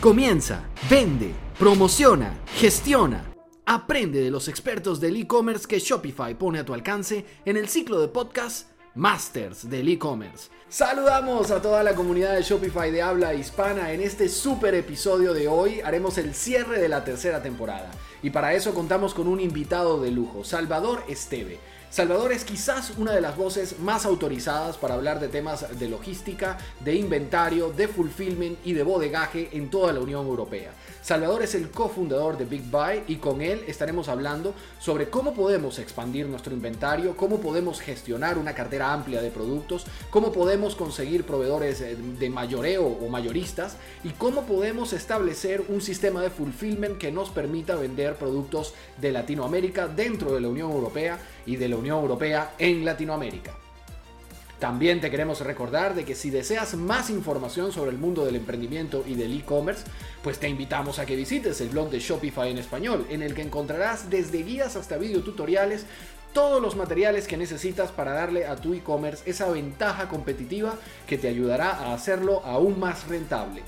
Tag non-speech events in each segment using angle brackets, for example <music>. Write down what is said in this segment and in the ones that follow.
Comienza, vende, promociona, gestiona. Aprende de los expertos del e-commerce que Shopify pone a tu alcance en el ciclo de podcast Masters del e-commerce. Saludamos a toda la comunidad de Shopify de habla hispana. En este super episodio de hoy haremos el cierre de la tercera temporada. Y para eso contamos con un invitado de lujo, Salvador Esteve Salvador es quizás una de las voces más autorizadas para hablar de temas de logística, de inventario, de fulfillment y de bodegaje en toda la Unión Europea. Salvador es el cofundador de Big Buy y con él estaremos hablando sobre cómo podemos expandir nuestro inventario, cómo podemos gestionar una cartera amplia de productos, cómo podemos conseguir proveedores eh, de mayoreo o mayoristas y cómo podemos establecer un sistema de fulfillment que nos permita vender productos de Latinoamérica dentro de la Unión Europea y de la Unión Europea en Latinoamérica. También te queremos recordar de que si deseas más información sobre el mundo del emprendimiento y del e-commerce, pues te invitamos a que visites el blog de Shopify en español, en el que encontrarás desde guías hasta videotutoriales todos los materiales que necesitas para darle a tu e-commerce esa ventaja competitiva que te ayudará a hacerlo aún más rentable.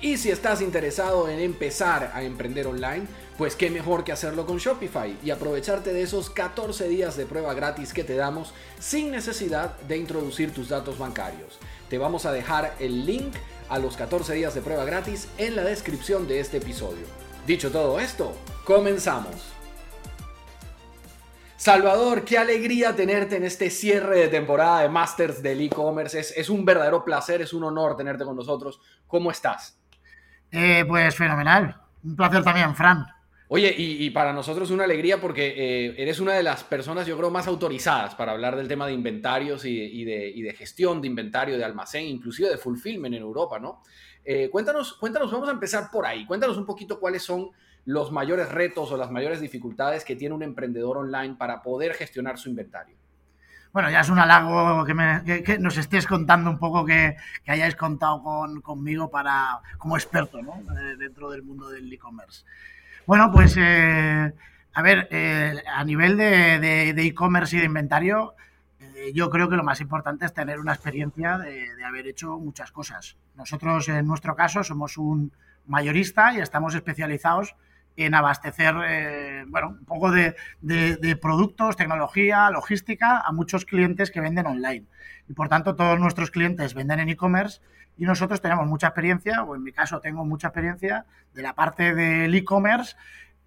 Y si estás interesado en empezar a emprender online, pues qué mejor que hacerlo con Shopify y aprovecharte de esos 14 días de prueba gratis que te damos sin necesidad de introducir tus datos bancarios. Te vamos a dejar el link a los 14 días de prueba gratis en la descripción de este episodio. Dicho todo esto, comenzamos. Salvador, qué alegría tenerte en este cierre de temporada de Masters del e-commerce. Es, un verdadero placer, es un honor tenerte con nosotros. ¿Cómo estás? Eh, pues fenomenal. Un placer también, Fran. Oye, y, para nosotros una alegría porque eh, eres una de las personas, yo creo, más autorizadas para hablar del tema de inventarios y, de, gestión de inventario, de almacén, inclusive de fulfillment en Europa, ¿no? Eh, cuéntanos, cuéntanos, vamos a empezar por ahí. Cuéntanos un poquito cuáles son los mayores retos o las mayores dificultades que tiene un emprendedor online para poder gestionar su inventario. Bueno, ya es un halago que, nos estés contando un poco que, hayáis contado conmigo para, como experto ¿no? Eh, dentro del mundo del e-commerce. Bueno, pues eh, a ver, eh, a nivel de e-commerce y de inventario, yo creo que lo más importante es tener una experiencia de, haber hecho muchas cosas. Nosotros, en nuestro caso, somos un mayorista y estamos especializados en abastecer, bueno, un poco de, productos, tecnología, logística a muchos clientes que venden online. Y por tanto, todos nuestros clientes venden en e-commerce y nosotros tenemos mucha experiencia, o en mi caso tengo mucha experiencia, de la parte del e-commerce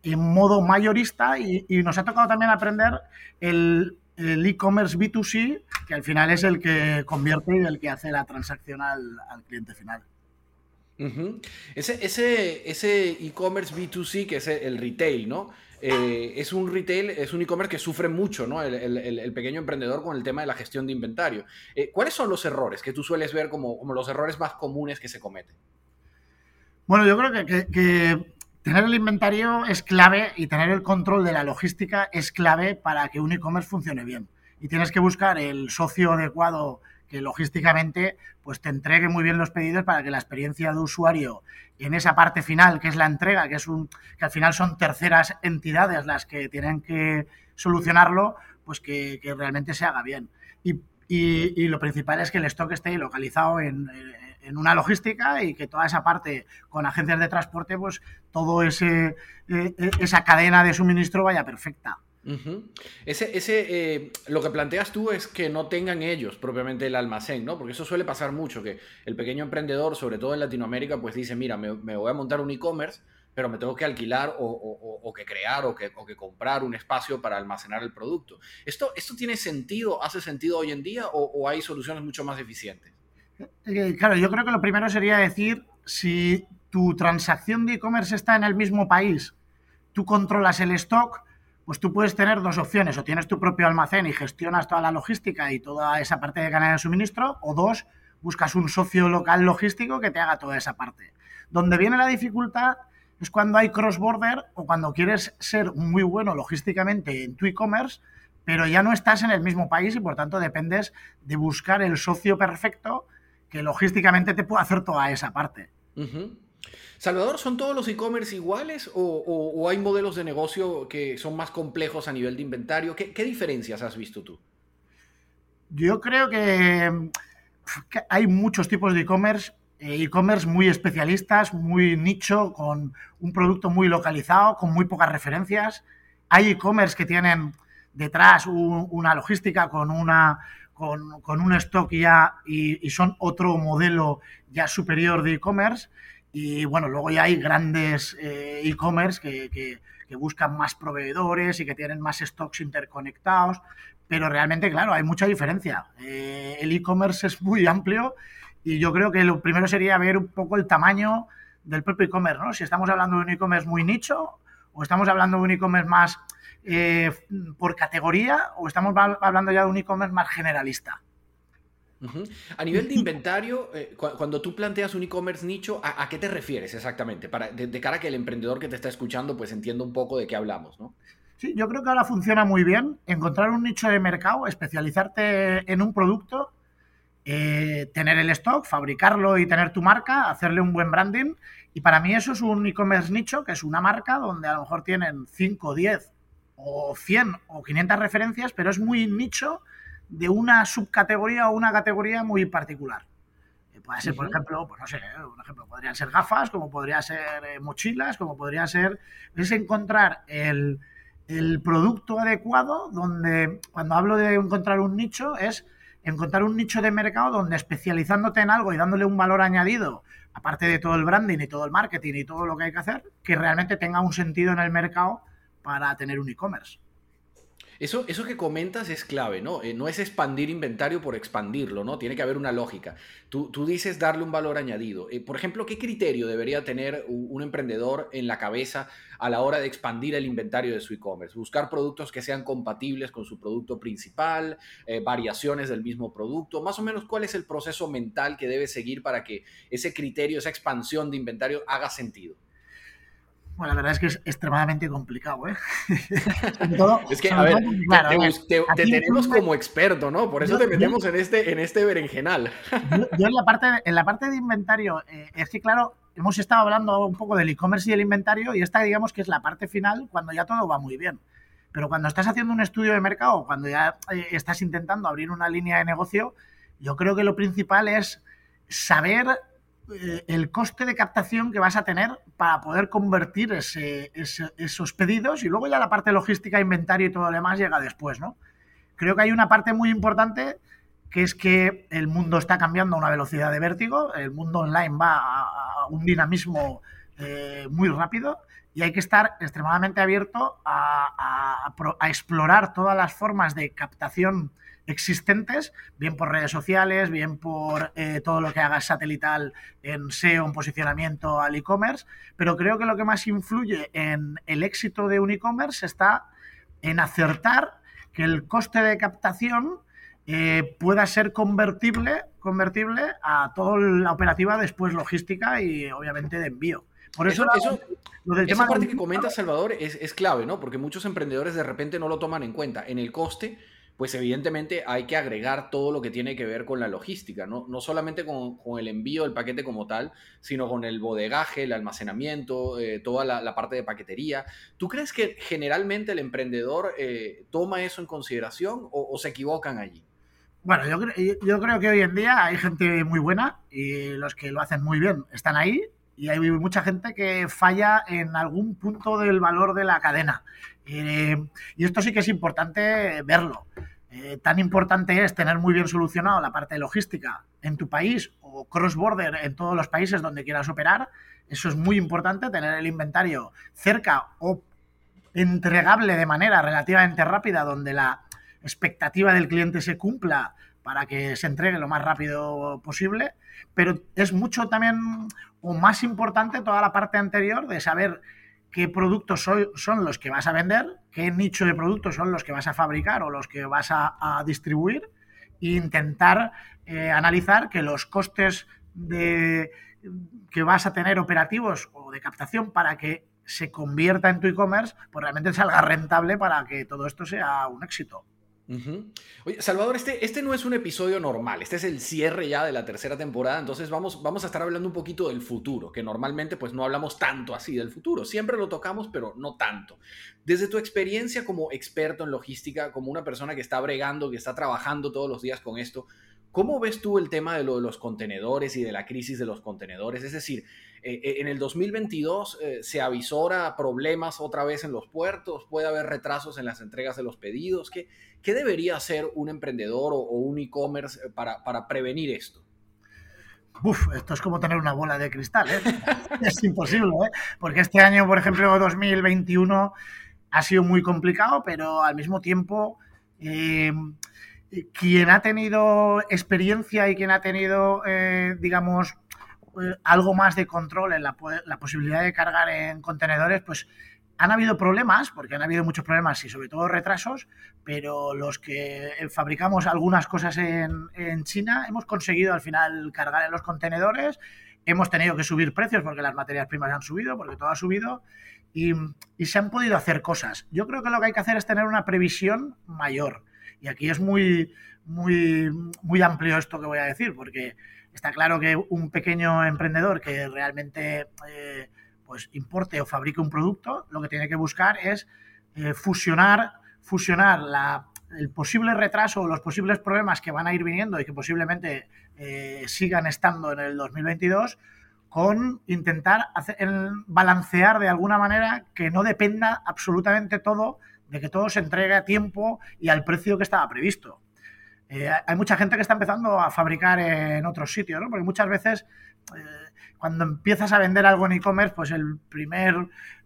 en modo mayorista y, nos ha tocado también aprender el e-commerce B2C, que al final es el que convierte y el que hace la transacción al, cliente final. Ese e-commerce B2C, que es el retail, ¿no? Eh, es un retail, es un e-commerce que sufre mucho, ¿no? El, pequeño emprendedor con el tema de la gestión de inventario. Eh, ¿Cuáles son los errores que tú sueles ver como, los errores más comunes que se cometen? Bueno, yo creo que, tener el inventario es clave y tener el control de la logística es clave para que un e-commerce funcione bien. Y tienes que buscar el socio adecuado que logísticamente pues te entregue muy bien los pedidos para que la experiencia de usuario en esa parte final, que es la entrega, que es un que al final son terceras entidades las que tienen que solucionarlo, pues que, realmente se haga bien. Y, lo principal es que el stock esté localizado en, en, una logística y que toda esa parte con agencias de transporte, pues todo ese eh, esa cadena de suministro vaya perfecta. Ese, ese eh, lo que planteas tú es que no tengan ellos propiamente el almacén, ¿no? Porque eso suele pasar mucho, que el pequeño emprendedor, sobre todo en Latinoamérica, pues dice, mira, me, voy a montar un e-commerce, pero me tengo que alquilar o, que crear o que, que, comprar un espacio para almacenar el producto. ¿Esto, ¿Esto tiene sentido, hace sentido hoy en día o, hay soluciones mucho más eficientes? Eh, claro, yo creo que lo primero sería decir si tu transacción de e-commerce está en el mismo país, tú controlas el stock, pues tú puedes tener dos opciones, o tienes tu propio almacén y gestionas toda la logística y toda esa parte de cadena de suministro, o dos, buscas un socio local logístico que te haga toda esa parte. Donde viene la dificultad es cuando hay cross-border o cuando quieres ser muy bueno logísticamente en tu e-commerce, pero ya no estás en el mismo país y por tanto dependes de buscar el socio perfecto que logísticamente te pueda hacer toda esa parte. Salvador, ¿son todos los e-commerce iguales o, hay modelos de negocio que son más complejos a nivel de inventario? ¿Qué, diferencias has visto tú? Yo creo que, hay muchos tipos de e-commerce eh, e-commerce muy especialistas, muy nicho, con un producto muy localizado, con muy pocas referencias. Hay e-commerce que tienen detrás una logística con una con, un stock ya y, son otro modelo ya superior de e-commerce. Y bueno, luego ya hay grandes eh, e-commerce que, buscan más proveedores y que tienen más stocks interconectados. Pero realmente, claro, hay mucha diferencia. Eh, el e-commerce es muy amplio y yo creo que lo primero sería ver un poco el tamaño del propio e-commerce, ¿no? Si estamos hablando de un e-commerce muy nicho o estamos hablando de un e-commerce más eh, por categoría o estamos hablando ya de un e-commerce más generalista? A nivel de inventario, eh, cuando tú planteas un e-commerce nicho, ¿a, qué te refieres exactamente? Para, de, cara a que el emprendedor que te está escuchando pues entienda un poco de qué hablamos, ¿no? Sí, yo creo que ahora funciona muy bien encontrar un nicho de mercado, especializarte en un producto, eh, tener el stock, fabricarlo y tener tu marca, hacerle un buen branding. Y para mí eso es un e-commerce nicho, que es una marca donde a lo mejor tienen 5, 10 o 100 o 500 referencias, pero es muy nicho de una subcategoría o una categoría muy particular. Eh, puede ser, por ejemplo, pues no sé, eh, un ejemplo, podrían ser gafas, como podría ser eh, mochilas, como podría ser. Es encontrar el, el, producto adecuado, donde cuando hablo de encontrar un nicho, es encontrar un nicho de mercado donde especializándote en algo y dándole un valor añadido, aparte de todo el branding y todo el marketing y todo lo que hay que hacer, que realmente tenga un sentido en el mercado para tener un e-commerce. Eso, eso que comentas es clave, ¿no? Eh, no es expandir inventario por expandirlo, ¿no? Tiene que haber una lógica. Tú, tú dices darle un valor añadido. Eh, por ejemplo, ¿qué criterio debería tener un, emprendedor en la cabeza a la hora de expandir el inventario de su e-commerce? Buscar productos que sean compatibles con su producto principal, eh, variaciones del mismo producto. Más o menos, ¿cuál es el proceso mental que debe seguir para que ese criterio, esa expansión de inventario haga sentido? Bueno, la verdad es que es extremadamente complicado, ¿eh? <laughs> es que, a ver, te, tenemos como experto, ¿no? Por eso te metemos en, este, en este berenjenal. <laughs> yo, en, la parte, en la parte de inventario, eh, es que claro, hemos estado hablando un poco del e-commerce y el inventario y esta digamos que es la parte final cuando ya todo va muy bien. Pero cuando estás haciendo un estudio de mercado, cuando ya eh, estás intentando abrir una línea de negocio, yo creo que lo principal es saber eh, el coste de captación que vas a tener para poder convertir esos pedidos y luego ya la parte logística, inventario y todo lo demás llega después, ¿no? Creo que hay una parte muy importante que es que el mundo está cambiando a una velocidad de vértigo, el mundo online va a, un dinamismo eh, muy rápido y hay que estar extremadamente abierto a explorar todas las formas de captación existentes, bien por redes sociales, bien por eh, todo lo que hagas satelital en SEO, en posicionamiento al e-commerce, pero creo que lo que más influye en el éxito de un e-commerce está en acertar que el coste de captación eh, pueda ser convertible, convertible a toda la operativa después logística y obviamente de envío. Por eso, eso, esa parte que comenta Salvador es, es clave, ¿no? Porque muchos emprendedores de repente no lo toman en cuenta. En el coste, pues evidentemente hay que agregar todo lo que tiene que ver con la logística, no, no solamente con, el envío del paquete como tal, sino con el bodegaje, el almacenamiento, eh, toda la, parte de paquetería. ¿Tú crees que generalmente el emprendedor eh, toma eso en consideración o, se equivocan allí? Bueno, yo, yo creo que hoy en día hay gente muy buena y los que lo hacen muy bien están ahí y hay mucha gente que falla en algún punto del valor de la cadena. Eh, y esto sí que es importante verlo. Eh, tan importante es tener muy bien solucionado la parte de logística en tu país o cross-border en todos los países donde quieras operar. Eso es muy importante, tener el inventario cerca o entregable de manera relativamente rápida, donde la expectativa del cliente se cumpla para que se entregue lo más rápido posible. Pero es mucho también o más importante toda la parte anterior de saber qué productos son los que vas a vender, qué nicho de productos son los que vas a fabricar o los que vas a, distribuir e intentar eh, analizar que los costes que vas a tener operativos o de captación para que se convierta en tu e-commerce, pues realmente salga rentable para que todo esto sea un éxito. Oye, Salvador, este, este no es un episodio normal, este es el cierre ya de la tercera temporada, entonces vamos, vamos a estar hablando un poquito del futuro, que normalmente pues no hablamos tanto así del futuro, siempre lo tocamos, pero no tanto. Desde tu experiencia como experto en logística, como una persona que está bregando, que está trabajando todos los días con esto, ¿Cómo ves tú el tema de lo de los contenedores y de la crisis de los contenedores? Es decir, eh, eh, en el 2022 eh, se avisora problemas otra vez en los puertos, puede haber retrasos en las entregas de los pedidos. ¿Qué, qué debería hacer un emprendedor o, un e-commerce para, para, prevenir esto? Uf, esto es como tener una bola de cristal, <laughs> es imposible, porque este año, por ejemplo, 2021 ha sido muy complicado, pero al mismo tiempo quien ha tenido experiencia y quien ha tenido, eh, digamos, eh, algo más de control en la, posibilidad de cargar en contenedores, pues han habido problemas, porque han habido muchos problemas y sobre todo retrasos, pero los que fabricamos algunas cosas en, China hemos conseguido al final cargar en los contenedores, hemos tenido que subir precios porque las materias primas han subido, porque todo ha subido, y, y se han podido hacer cosas. Yo creo que lo que hay que hacer es tener una previsión mayor y aquí es muy, muy, muy amplio esto que voy a decir, porque está claro que un pequeño emprendedor que realmente eh, pues importe o fabrique un producto, lo que tiene que buscar es eh, fusionar, fusionar el posible retraso o los posibles problemas que van a ir viniendo y que posiblemente eh, sigan estando en el 2022 con intentar balancear de alguna manera que no dependa absolutamente todo de que todo se entregue a tiempo y al precio que estaba previsto. Eh, hay mucha gente que está empezando a fabricar en otros sitios, ¿no? Porque muchas veces eh, cuando empiezas a vender algo en e-commerce, pues el primer,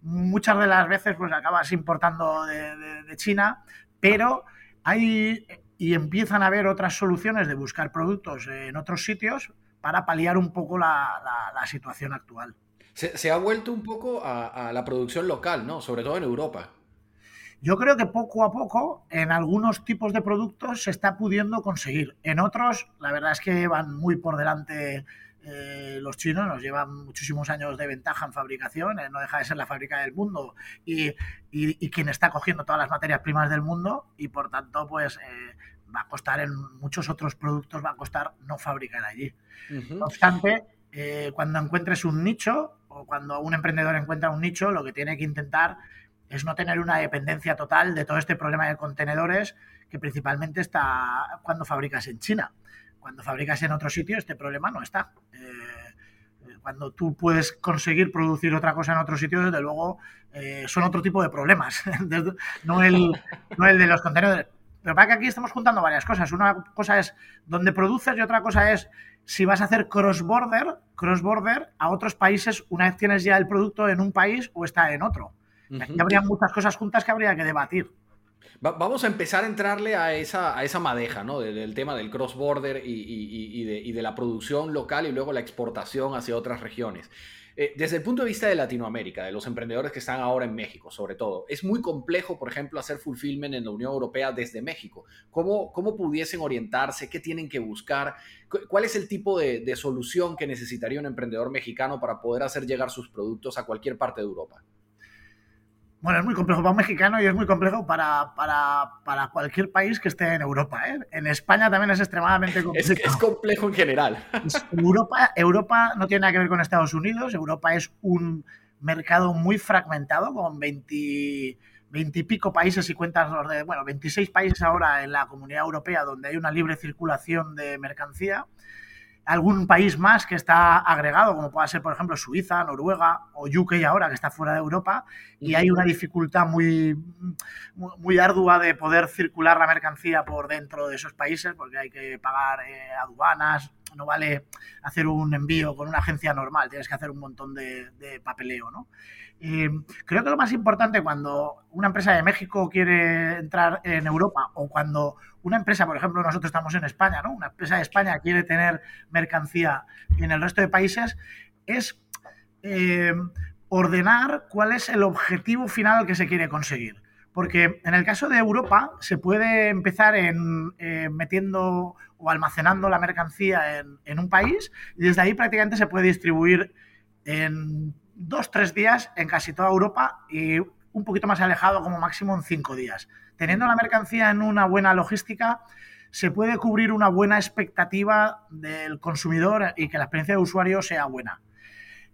muchas de las veces pues acabas importando de, China, pero hay y empiezan a haber otras soluciones de buscar productos en otros sitios para paliar un poco la, situación actual. Se, ha vuelto un poco a, a la producción local, ¿no? Sobre todo en Europa. Yo creo que poco a poco en algunos tipos de productos se está pudiendo conseguir. En otros, la verdad es que van muy por delante eh, los chinos, nos llevan muchísimos años de ventaja en fabricación, eh, no deja de ser la fábrica del mundo y, quien está cogiendo todas las materias primas del mundo y por tanto pues eh, va a costar en muchos otros productos, va a costar no fabricar allí. No obstante, cuando encuentres un nicho o cuando un emprendedor encuentra un nicho, lo que tiene que intentar es no tener una dependencia total de todo este problema de contenedores que principalmente está cuando fabricas en China. Cuando fabricas en otro sitio, este problema no está. Eh, cuando tú puedes conseguir producir otra cosa en otro sitio, desde luego eh, son otro tipo de problemas, <laughs> no, el, no el de los contenedores. Pero para que aquí estamos juntando varias cosas. Una cosa es donde produces y otra cosa es si vas a hacer cross-border, cross-border a otros países una vez tienes ya el producto en un país o está en otro. Aquí habría muchas cosas juntas que habría que debatir. vamos a empezar a entrarle a esa, a esa madeja, ¿no? Del, tema del cross-border y, de, la producción local y luego la exportación hacia otras regiones. Eh, desde el punto de vista de Latinoamérica, de los emprendedores que están ahora en México, sobre todo, es muy complejo, por ejemplo, hacer fulfillment en la Unión Europea desde México. ¿Cómo, cómo pudiesen orientarse? ¿Qué tienen que buscar? ¿Cuál es el tipo de, de solución que necesitaría un emprendedor mexicano para poder hacer llegar sus productos a cualquier parte de Europa? Bueno, es muy complejo para un mexicano y es muy complejo para, para, cualquier país que esté en Europa. ¿eh? En España también es extremadamente complejo. Es, complejo en general. Europa, Europa no tiene nada que ver con Estados Unidos. Europa es un mercado muy fragmentado con 20, y pico países y cuentas, de, bueno, 26 países ahora en la comunidad europea donde hay una libre circulación de mercancía algún país más que está agregado, como pueda ser, por ejemplo, Suiza, Noruega o UK ahora, que está fuera de Europa, y hay una dificultad muy, muy ardua de poder circular la mercancía por dentro de esos países, porque hay que pagar eh, aduanas, no vale hacer un envío con una agencia normal, tienes que hacer un montón de, papeleo, ¿no? creo que lo más importante cuando una empresa de México quiere entrar en Europa o cuando una empresa, por ejemplo, nosotros estamos en España, ¿no? Una empresa de España quiere tener mercancía en el resto de países, es eh, ordenar cuál es el objetivo final que se quiere conseguir. Porque en el caso de Europa se puede empezar en, eh, metiendo o almacenando la mercancía en, un país y desde ahí prácticamente se puede distribuir en dos, tres días en casi toda Europa y un poquito más alejado como máximo en cinco días. Teniendo la mercancía en una buena logística, se puede cubrir una buena expectativa del consumidor y que la experiencia de usuario sea buena.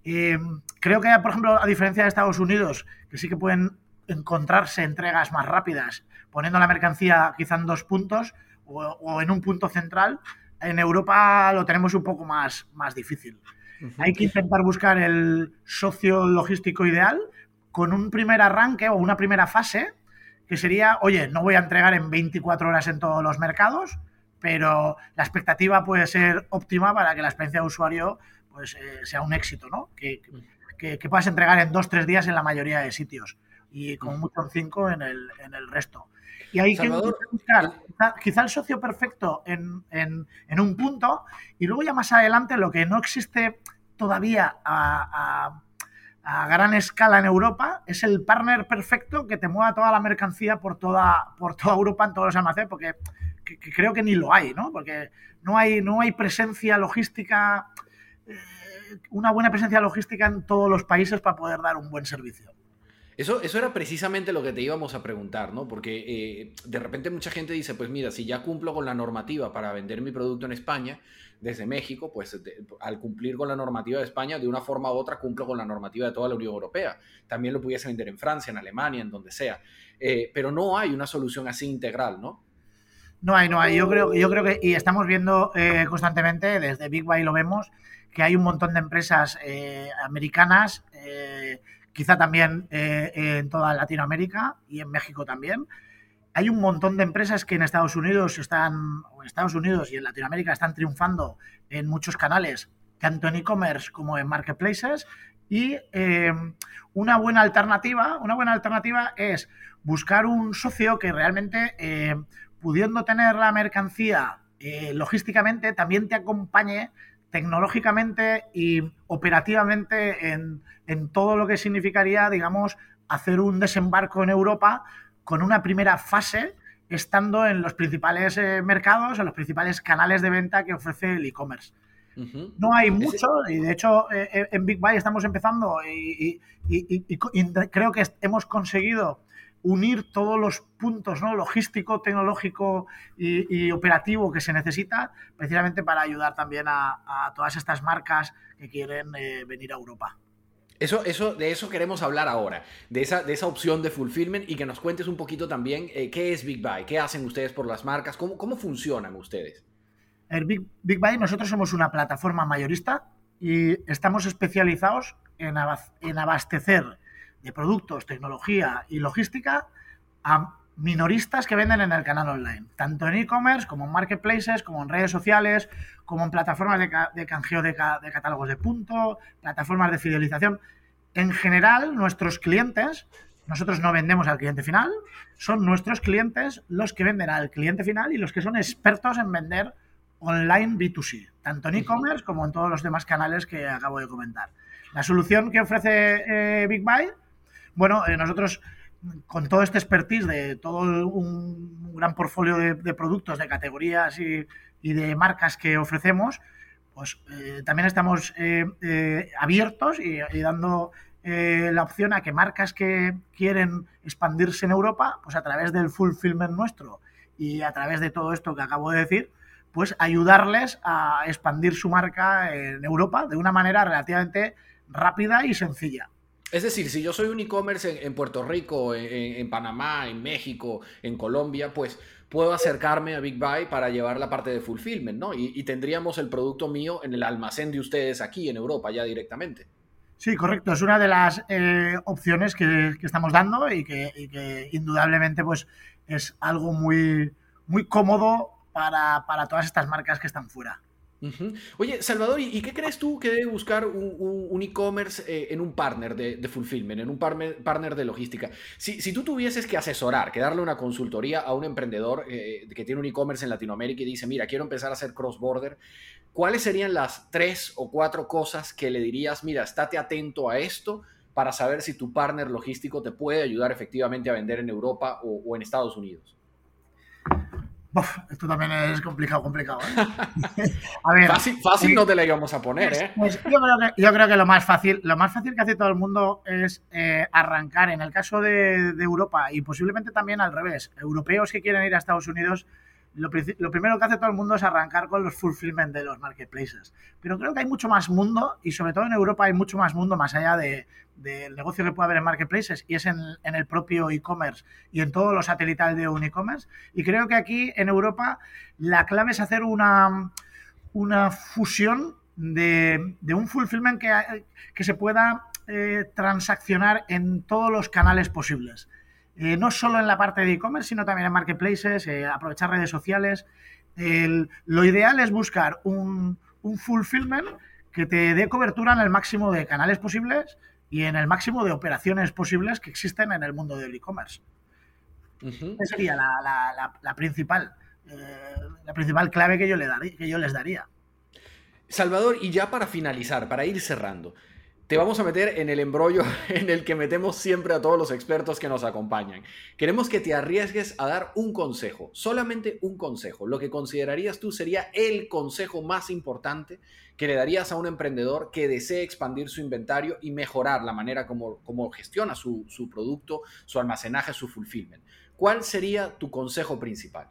Eh, creo que, por ejemplo, a diferencia de Estados Unidos, que sí que pueden encontrarse entregas más rápidas, poniendo la mercancía quizá en dos puntos o, en un punto central, en Europa lo tenemos un poco más, más difícil. Hay que intentar buscar el socio logístico ideal con un primer arranque o una primera fase que sería, oye, no voy a entregar en 24 horas en todos los mercados, pero la expectativa puede ser óptima para que la experiencia de usuario pues, eh, sea un éxito, ¿no? Que, que, puedas entregar en dos, tres días en la mayoría de sitios y con mucho en cinco en el, en el resto. Y hay que buscar quizá, el socio perfecto en, en, en, un punto y luego ya más adelante lo que no existe todavía a a gran escala en Europa, es el partner perfecto que te mueva toda la mercancía por toda, por toda Europa en todos los almacenes, porque creo que ni lo hay, ¿no? Porque no hay, no hay presencia logística, eh, una buena presencia logística en todos los países para poder dar un buen servicio. Eso, eso era precisamente lo que te íbamos a preguntar, ¿no? Porque eh, de repente mucha gente dice, pues mira, si ya cumplo con la normativa para vender mi producto en España, desde México, pues al cumplir con la normativa de España, de una forma u otra cumplo con la normativa de toda la Unión Europea. También lo pudiese vender en Francia, en Alemania, en donde sea. Eh, pero no hay una solución así integral, ¿no? No hay, no hay. Yo creo, yo creo que, y estamos viendo eh, constantemente, desde Big Buy lo vemos, que hay un montón de empresas americanas quizá también eh, en toda Latinoamérica y en México también. Hay un montón de empresas que en Estados Unidos están, o en Estados Unidos y en Latinoamérica están triunfando en muchos canales, tanto en e-commerce como en marketplaces. Y eh, una buena alternativa, una buena alternativa es buscar un socio que realmente, eh, pudiendo tener la mercancía logísticamente, también te acompañe tecnológicamente y operativamente en, todo lo que significaría, digamos, hacer un desembarco en Europa con una primera fase estando en los principales eh, mercados, en los principales canales de venta que ofrece el e-commerce. No hay mucho, y de hecho eh, eh, en Big Buy estamos empezando y, creo que hemos conseguido unir todos los puntos ¿no? logístico, tecnológico y, operativo que se necesita precisamente para ayudar también a, todas estas marcas que quieren eh, venir a Europa. Eso, eso, de eso queremos hablar ahora, de esa, de esa opción de fulfillment y que nos cuentes un poquito también eh, qué es Big Buy, qué hacen ustedes por las marcas, cómo, cómo funcionan ustedes. El Big, Big Buy, nosotros somos una plataforma mayorista y estamos especializados en, en abastecer de productos, tecnología y logística a minoristas que venden en el canal online, tanto en e-commerce como en marketplaces, como en redes sociales, como en plataformas de, canjeo de, catálogos de punto, plataformas de fidelización. En general, nuestros clientes, nosotros no vendemos al cliente final, son nuestros clientes los que venden al cliente final y los que son expertos en vender online B2C, tanto en e-commerce como en todos los demás canales que acabo de comentar. La solución que ofrece eh, Big Buy bueno, eh, nosotros con todo este expertise de todo un gran portfolio de, productos, de categorías y, de marcas que ofrecemos, pues eh, también estamos eh, abiertos y, dando la opción a que marcas que quieren expandirse en Europa, pues a través del fulfillment nuestro y a través de todo esto que acabo de decir, pues ayudarles a expandir su marca en Europa de una manera relativamente rápida y sencilla. Es decir, si yo soy un e-commerce en, Puerto Rico, en, Panamá, en México, en Colombia, pues puedo acercarme a Big Buy para llevar la parte de fulfillment, ¿no? Y, tendríamos el producto mío en el almacén de ustedes aquí en Europa ya directamente. Sí, correcto. Es una de las eh, opciones que, estamos dando y que, indudablemente pues, es algo muy, muy cómodo para, para todas estas marcas que están fuera. Oye, Salvador, ¿y qué crees tú que debe buscar un, e-commerce eh, en un partner de, fulfillment, en un partner, de logística? Si, tú tuvieses que asesorar, que darle una consultoría a un emprendedor eh, que tiene un e-commerce en Latinoamérica y dice, mira, quiero empezar a hacer cross-border, ¿cuáles serían las tres o cuatro cosas que le dirías, mira, estate atento a esto para saber si tu partner logístico te puede ayudar efectivamente a vender en Europa o en Estados Unidos? Esto también es complicado, complicado. ¿eh? <laughs> A ver, fácil, no te la íbamos a poner, ¿eh? Pues yo, creo que, lo más fácil, lo más fácil que hace todo el mundo es eh, arrancar. En el caso de, Europa y posiblemente también al revés, europeos que quieren ir a Estados Unidos, lo, primero que hace todo el mundo es arrancar con los fulfillment de los marketplaces. Pero creo que hay mucho más mundo y sobre todo en Europa hay mucho más mundo más allá de, del negocio que puede haber en marketplaces y es en, el propio e-commerce y en todos los satelitales de un e-commerce. Y creo que aquí en Europa la clave es hacer una, una fusión de, un fulfillment que, que se pueda eh, transaccionar en todos los canales posibles. Eh, no solo en la parte de e-commerce, sino también en marketplaces, eh, aprovechar redes sociales. lo ideal es buscar un, un fulfillment que te dé cobertura en el máximo de canales posibles y en el máximo de operaciones posibles que existen en el mundo del e-commerce. Esa sería la, principal, eh, la principal clave que yo, le que yo les daría. Salvador, y ya para finalizar, para ir cerrando, te vamos a meter en el embrollo <laughs> en el que metemos siempre a todos los expertos que nos acompañan. Queremos que te arriesgues a dar un consejo, solamente un consejo. Lo que considerarías tú sería el consejo más importante que le darías a un emprendedor que desee expandir su inventario y mejorar la manera como, como gestiona su, su producto, su almacenaje, su fulfillment. ¿Cuál sería tu consejo principal?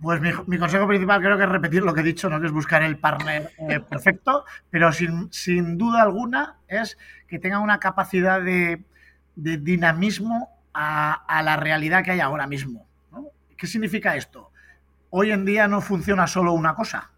Pues mi, consejo principal creo que es repetir lo que he dicho, ¿no? que es buscar el partner eh, <laughs> perfecto, pero sin, sin, duda alguna es que tenga una capacidad de, dinamismo a, la realidad que hay ahora mismo. ¿Qué significa esto? Hoy en día no funciona solo una cosa,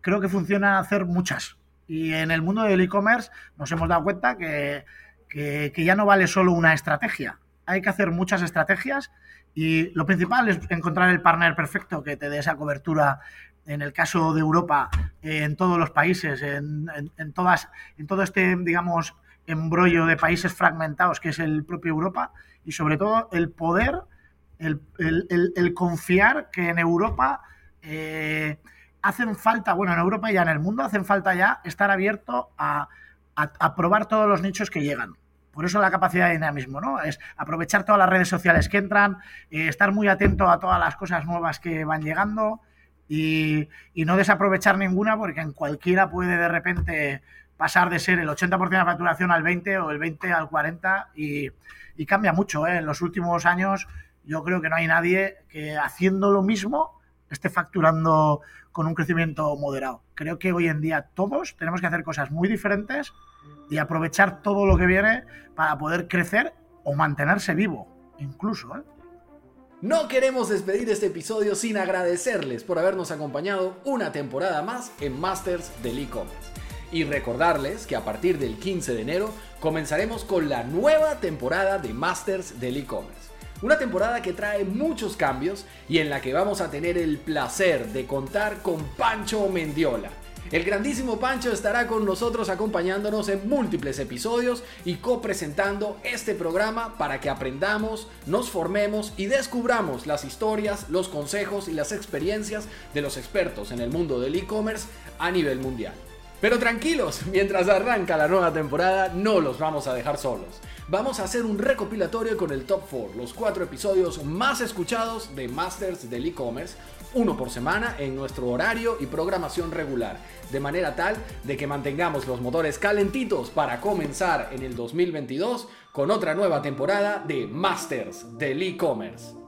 creo que funciona hacer muchas. Y en el mundo del e-commerce nos hemos dado cuenta que, que ya no vale solo una estrategia, hay que hacer muchas estrategias y lo principal es encontrar el partner perfecto que te dé esa cobertura, en el caso de Europa, en todos los países, en, todas, en todo este, digamos, embrollo de países fragmentados que es el propio Europa y sobre todo el poder, el, confiar que en Europa eh, hacen falta, bueno, en Europa y ya en el mundo hacen falta ya estar abierto a, a probar todos los nichos que llegan. Por eso la capacidad de dinamismo, ¿no? Es aprovechar todas las redes sociales que entran, eh, estar muy atento a todas las cosas nuevas que van llegando y, no desaprovechar ninguna porque en cualquiera puede de repente pasar de ser el 80% de facturación al 20 o el 20 al 40 y, cambia mucho. ¿eh? En los últimos años yo creo que no hay nadie que haciendo lo mismo esté facturando con un crecimiento moderado. Creo que hoy en día todos tenemos que hacer cosas muy diferentes y aprovechar todo lo que viene para poder crecer o mantenerse vivo, incluso. ¿eh? No queremos despedir este episodio sin agradecerles por habernos acompañado una temporada más en Masters del e-commerce. Y recordarles que a partir del 15 de enero comenzaremos con la nueva temporada de Masters del e-commerce. Una temporada que trae muchos cambios y en la que vamos a tener el placer de contar con Pancho Mendiola el grandísimo Pancho estará con nosotros acompañándonos en múltiples episodios y copresentando este programa para que aprendamos, nos formemos y descubramos las historias, los consejos y las experiencias de los expertos en el mundo del e-commerce a nivel mundial. Pero tranquilos, <laughs> mientras arranca la nueva temporada no los vamos a dejar solos. Vamos a hacer un recopilatorio con el Top 4, los cuatro episodios más escuchados de Masters del e-commerce uno por semana en nuestro horario y programación regular, de manera tal de que mantengamos los motores calentitos para comenzar en el 2022 con otra nueva temporada de Masters del e-commerce.